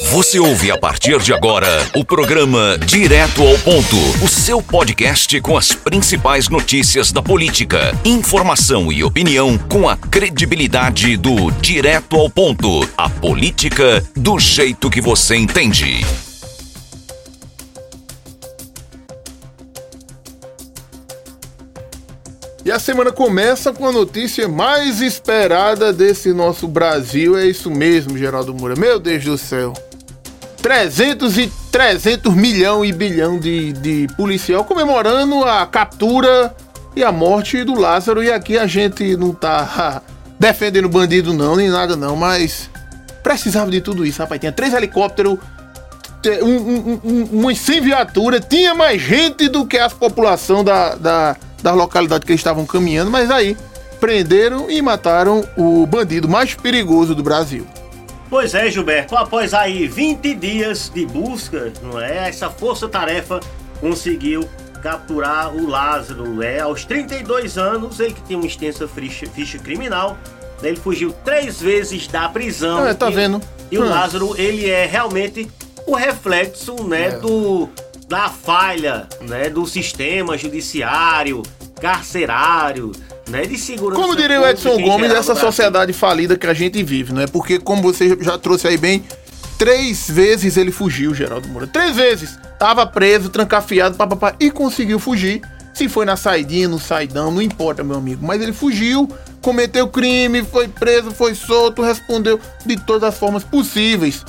Você ouve a partir de agora o programa Direto ao Ponto, o seu podcast com as principais notícias da política, informação e opinião com a credibilidade do Direto ao Ponto, a política do jeito que você entende. E a semana começa com a notícia mais esperada desse nosso Brasil. É isso mesmo, Geraldo Moura. Meu Deus do céu. 300 e 300 milhão e bilhão de, de policial comemorando a captura e a morte do Lázaro. E aqui a gente não tá defendendo bandido não, nem nada não, mas precisava de tudo isso, rapaz. Tinha três helicópteros, um, um, um, umas 100 viaturas, tinha mais gente do que a população da, da da localidade que eles estavam caminhando, mas aí prenderam e mataram o bandido mais perigoso do Brasil. Pois é, Gilberto, após aí 20 dias de busca, não é? Essa força-tarefa conseguiu capturar o Lázaro, é, aos 32 anos, ele que tinha uma extensa ficha, ficha criminal, né, ele fugiu três vezes da prisão. É, tá e, vendo? E hum. o Lázaro, ele é realmente o reflexo, né, é. do da falha né, do sistema judiciário, carcerário, né, de segurança. Como diria o Edson Gomes, dessa sociedade falida que a gente vive, né? Porque, como você já trouxe aí bem, três vezes ele fugiu, Geraldo Moura. Três vezes. Tava preso, trancafiado, papapá, e conseguiu fugir. Se foi na saidinha, no saidão, não importa, meu amigo. Mas ele fugiu, cometeu crime, foi preso, foi solto, respondeu de todas as formas possíveis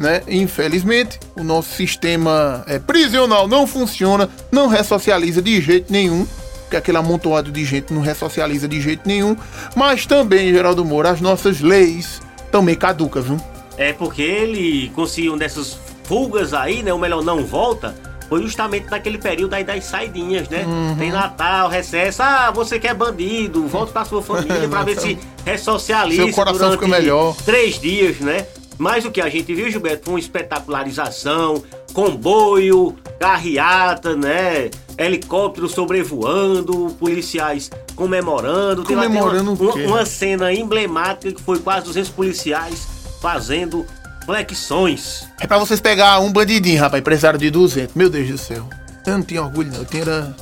né? Infelizmente, o nosso sistema é, prisional não funciona, não ressocializa de jeito nenhum, porque aquele amontoado de gente não ressocializa de jeito nenhum, mas também, Geraldo Moura, as nossas leis também caducas, viu? É porque ele conseguiu dessas fugas aí, né? O melhor não volta. Foi justamente naquele período aí das saidinhas, né? Uhum. Tem Natal, recesso. Ah, você que é bandido, volta pra sua família pra ver se ressocializa. Seu coração fica melhor. Três dias, né? Mas o que a gente viu, Gilberto, foi uma espetacularização, comboio, carreata, né? Helicóptero sobrevoando, policiais comemorando. Comemorando uma, uma, uma cena emblemática que foi quase 200 policiais fazendo flexões. É pra vocês pegar um bandidinho, rapaz, precisaram de 200. Meu Deus do céu. Eu não tinha orgulho, não. Eu tinha.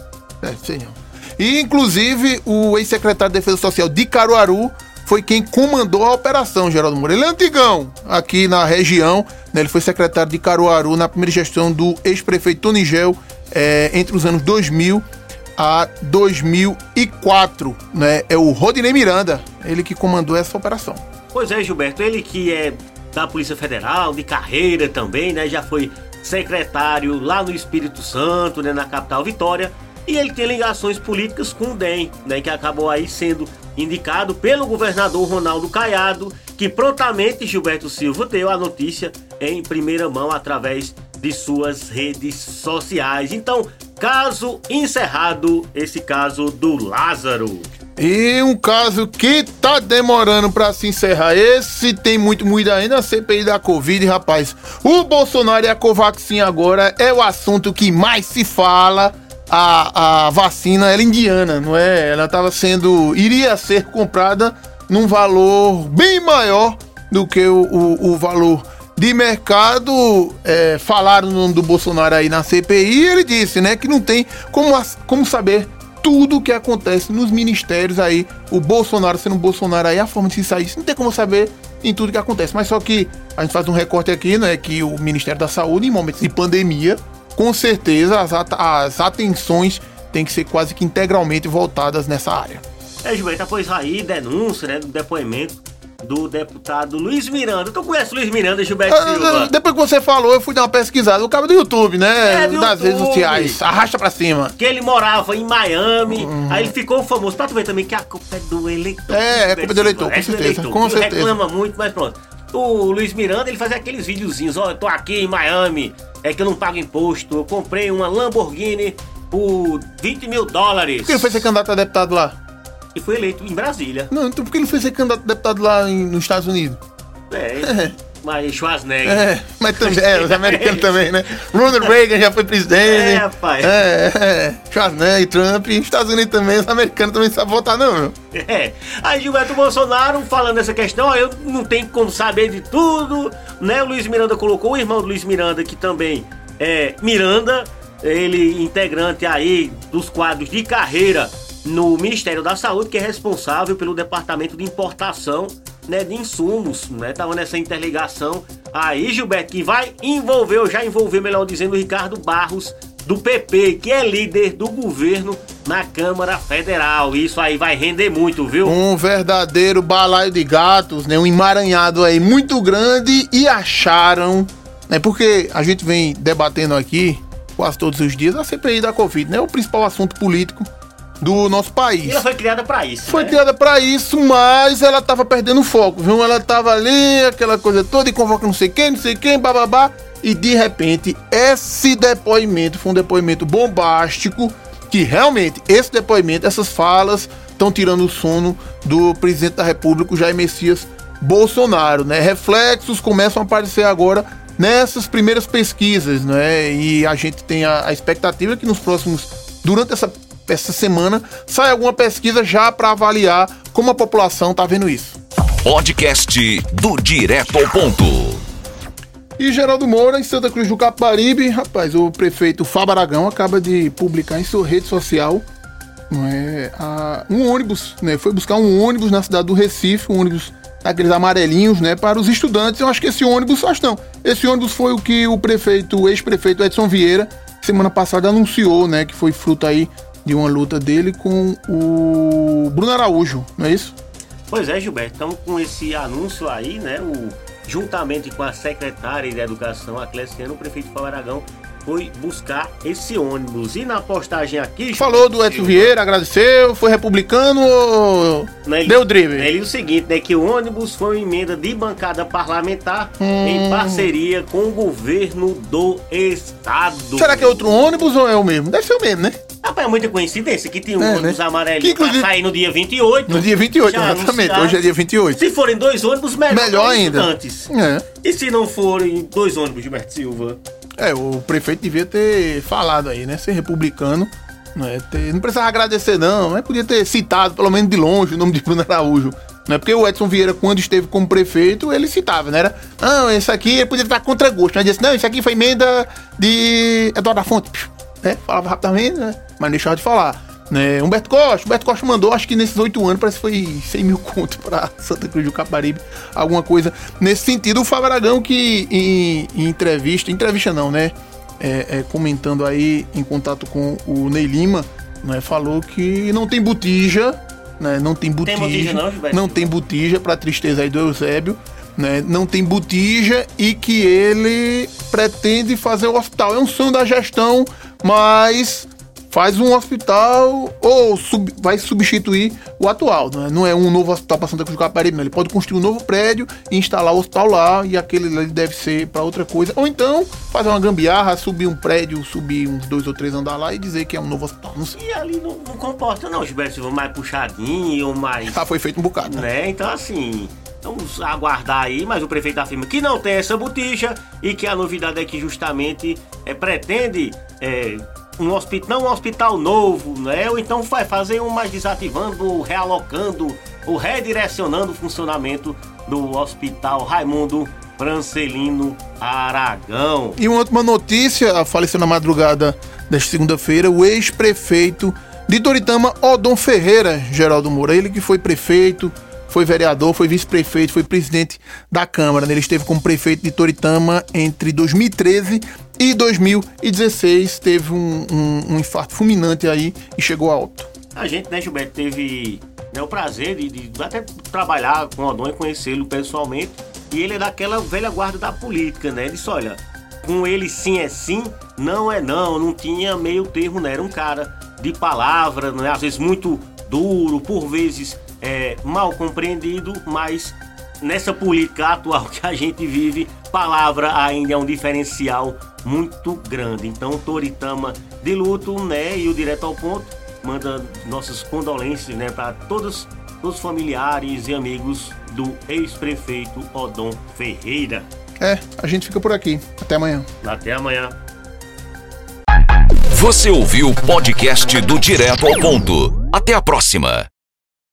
É, sei não. E, inclusive, o ex-secretário de Defesa Social de Caruaru foi quem comandou a operação, Geraldo Moura. Ele é antigão aqui na região, né? ele foi secretário de Caruaru na primeira gestão do ex-prefeito Tonigel é, entre os anos 2000 a 2004. Né? É o Rodinei Miranda, ele que comandou essa operação. Pois é, Gilberto, ele que é da Polícia Federal, de carreira também, né? Já foi secretário lá no Espírito Santo, né? na capital Vitória. E ele tem ligações políticas com o DEM, né? Que acabou aí sendo indicado pelo governador Ronaldo Caiado, que prontamente Gilberto Silva deu a notícia em primeira mão através de suas redes sociais. Então, caso encerrado, esse caso do Lázaro. E um caso que tá demorando para se encerrar. Esse tem muito muito ainda, a CPI da Covid, rapaz. O Bolsonaro e a Covaxin agora é o assunto que mais se fala a, a vacina era indiana, não é? Ela estava sendo. iria ser comprada num valor bem maior do que o, o, o valor de mercado. É, falaram no nome do Bolsonaro aí na CPI ele disse, né, que não tem como, como saber tudo o que acontece nos ministérios aí. O Bolsonaro sendo Bolsonaro aí, a forma de se sair, não tem como saber em tudo que acontece. Mas só que a gente faz um recorte aqui, né, que o Ministério da Saúde, em momentos de pandemia, com certeza as, at as atenções têm que ser quase que integralmente voltadas nessa área. É, Gilberto, após aí denúncia, né, do depoimento do deputado Luiz Miranda. Tu conhece o Luiz Miranda, Gilberto ah, Silva? Depois que você falou, eu fui dar uma pesquisada. O cara do YouTube, né? É, do das YouTube, redes sociais. Arrasta pra cima. Que ele morava em Miami. Uhum. Aí ele ficou famoso. Pra tu ver também que a culpa é do eleitor. É, é culpa do eleitor, com é certeza. Eleitor. Com certeza. reclama muito, mas pronto. O Luiz Miranda, ele fazia aqueles videozinhos. Ó, oh, eu tô aqui em Miami é que eu não pago imposto. Eu comprei uma Lamborghini por 20 mil dólares. Por que ele foi ser candidato a deputado lá? E foi eleito em Brasília. Não, então por que ele foi ser candidato a deputado lá em, nos Estados Unidos? É, Mas Schwarzenegger. É, mas também, é, os americanos também, né? Ronald Reagan já foi presidente. É, rapaz. É, é. Schwarzenegger, Trump, Estados Unidos também, os americanos também sabem votar, não, meu. É. Aí Gilberto Bolsonaro falando dessa questão, ó, eu não tenho como saber de tudo, né? O Luiz Miranda colocou o irmão do Luiz Miranda, que também é Miranda, ele integrante aí dos quadros de carreira no Ministério da Saúde, que é responsável pelo departamento de importação né, de insumos, né? Tava nessa interligação aí, Gilberto, que vai envolver, ou já envolveu, melhor dizendo, o Ricardo Barros, do PP, que é líder do governo na Câmara Federal. Isso aí vai render muito, viu? Um verdadeiro balaio de gatos, né? Um emaranhado aí muito grande e acharam, né? Porque a gente vem debatendo aqui quase todos os dias a CPI da Covid, né? O principal assunto político do nosso país. E ela foi criada para isso. Foi né? criada para isso, mas ela tava perdendo foco, viu? Ela tava ali, aquela coisa toda, e convoca não sei quem, não sei quem, bababá. E de repente, esse depoimento foi um depoimento bombástico. Que realmente, esse depoimento, essas falas, estão tirando o sono do presidente da República, Jair Messias Bolsonaro, né? Reflexos começam a aparecer agora nessas primeiras pesquisas, né? E a gente tem a, a expectativa que nos próximos, durante essa essa semana sai alguma pesquisa já para avaliar como a população tá vendo isso. Podcast do Direto ao Ponto. E Geraldo Moura, em Santa Cruz do Capibaribe, rapaz, o prefeito Fábio Aragão acaba de publicar em sua rede social não é, a, um ônibus, né? Foi buscar um ônibus na cidade do Recife, um ônibus aqueles amarelinhos, né, para os estudantes. Eu acho que esse ônibus, acho não, esse ônibus foi o que o prefeito, o ex-prefeito Edson Vieira, semana passada anunciou, né, que foi fruto aí de uma luta dele com o Bruno Araújo, não é isso? Pois é, Gilberto. Então, com esse anúncio aí, né, o, juntamente com a secretária de Educação, a Cleciano, o prefeito Fábio Aragão foi buscar esse ônibus. E na postagem aqui... Falou do Edson Vieira, agradeceu, foi republicano ou né, ele, deu drible? Ele o seguinte, né, que o ônibus foi uma emenda de bancada parlamentar hum. em parceria com o governo do estado. Será que é outro ônibus ou é o mesmo? Deve ser o mesmo, né? Rapaz, é muita coincidência que tinha um é, ônibus né? amarelinho que, pra sair no dia 28. No dia 28, exatamente. Hoje é dia 28. Se forem dois ônibus, melhor, melhor ainda. Antes. É. E se não forem dois ônibus, Gilberto Silva? É, o prefeito devia ter falado aí, né? Ser republicano. Não, é, ter, não precisava agradecer, não, mas podia ter citado, pelo menos de longe, o nome de Bruno Araújo. Não é porque o Edson Vieira, quando esteve como prefeito, ele citava, né? Era, não, esse aqui ele podia estar contra gosto. Mas disse, não, isso aqui foi emenda de Eduardo da Fonte. Né? Falava rapidamente, né? Mas não deixava de falar. Né? Humberto Costa, Humberto Costa mandou, acho que nesses oito anos, parece que foi 100 mil contos para Santa Cruz do Caparibe, alguma coisa nesse sentido. O Fábio Aragão, que em, em entrevista, entrevista não, né? É, é, comentando aí em contato com o Ney Lima, né? Falou que não tem botija, né? Não tem botija, tem botija não, não tem botija para tristeza aí do Eusébio. Né, não tem botija e que ele pretende fazer o hospital. É um sonho da gestão, mas faz um hospital ou sub, vai substituir o atual. Não é, não é um novo hospital para Santa Cruz do Caparibe, não. Ele pode construir um novo prédio e instalar o hospital lá e aquele deve ser para outra coisa. Ou então fazer uma gambiarra, subir um prédio, subir uns dois ou três andar lá e dizer que é um novo hospital. Não sei. E ali não, não comporta não, Gilberto, mais puxadinho ou mais... Ah, foi feito um bocado. Né? né? Então assim... Vamos aguardar aí, mas o prefeito afirma que não tem essa botija e que a novidade é que justamente é, pretende é, um hospital, não um hospital novo, né? Ou então vai fazer um mais desativando, realocando ou redirecionando o funcionamento do Hospital Raimundo Francelino Aragão. E uma última notícia, faleceu na madrugada desta segunda-feira, o ex-prefeito de Toritama, Odon Ferreira, Geraldo Moura, ele que foi prefeito, foi vereador, foi vice-prefeito, foi presidente da Câmara. Né? Ele esteve como prefeito de Toritama entre 2013 e 2016. Teve um, um, um infarto fulminante aí e chegou alto. A gente, né, Gilberto, teve né, o prazer de, de até trabalhar com o Odon e conhecê-lo pessoalmente. E ele é daquela velha guarda da política, né? Ele disse, olha, com ele sim é sim, não é não, não tinha meio termo, né? Era um cara de palavra, né? às vezes muito duro, por vezes é, mal compreendido, mas nessa política atual que a gente vive, palavra ainda é um diferencial muito grande. Então, Toritama de luto, né? E o direto ao ponto manda nossas condolências, né, para todos os familiares e amigos do ex-prefeito Odon Ferreira. É, a gente fica por aqui. Até amanhã. Até amanhã. Você ouviu o podcast do Direto ao Ponto. Até a próxima.